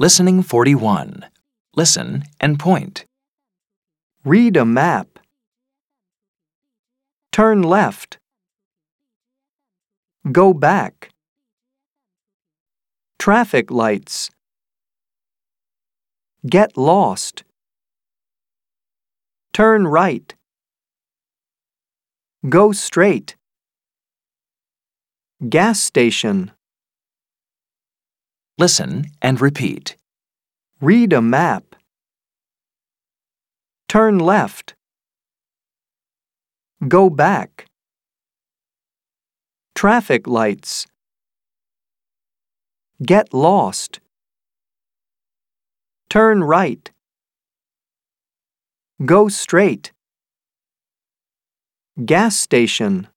Listening 41. Listen and point. Read a map. Turn left. Go back. Traffic lights. Get lost. Turn right. Go straight. Gas station. Listen and repeat. Read a map. Turn left. Go back. Traffic lights. Get lost. Turn right. Go straight. Gas station.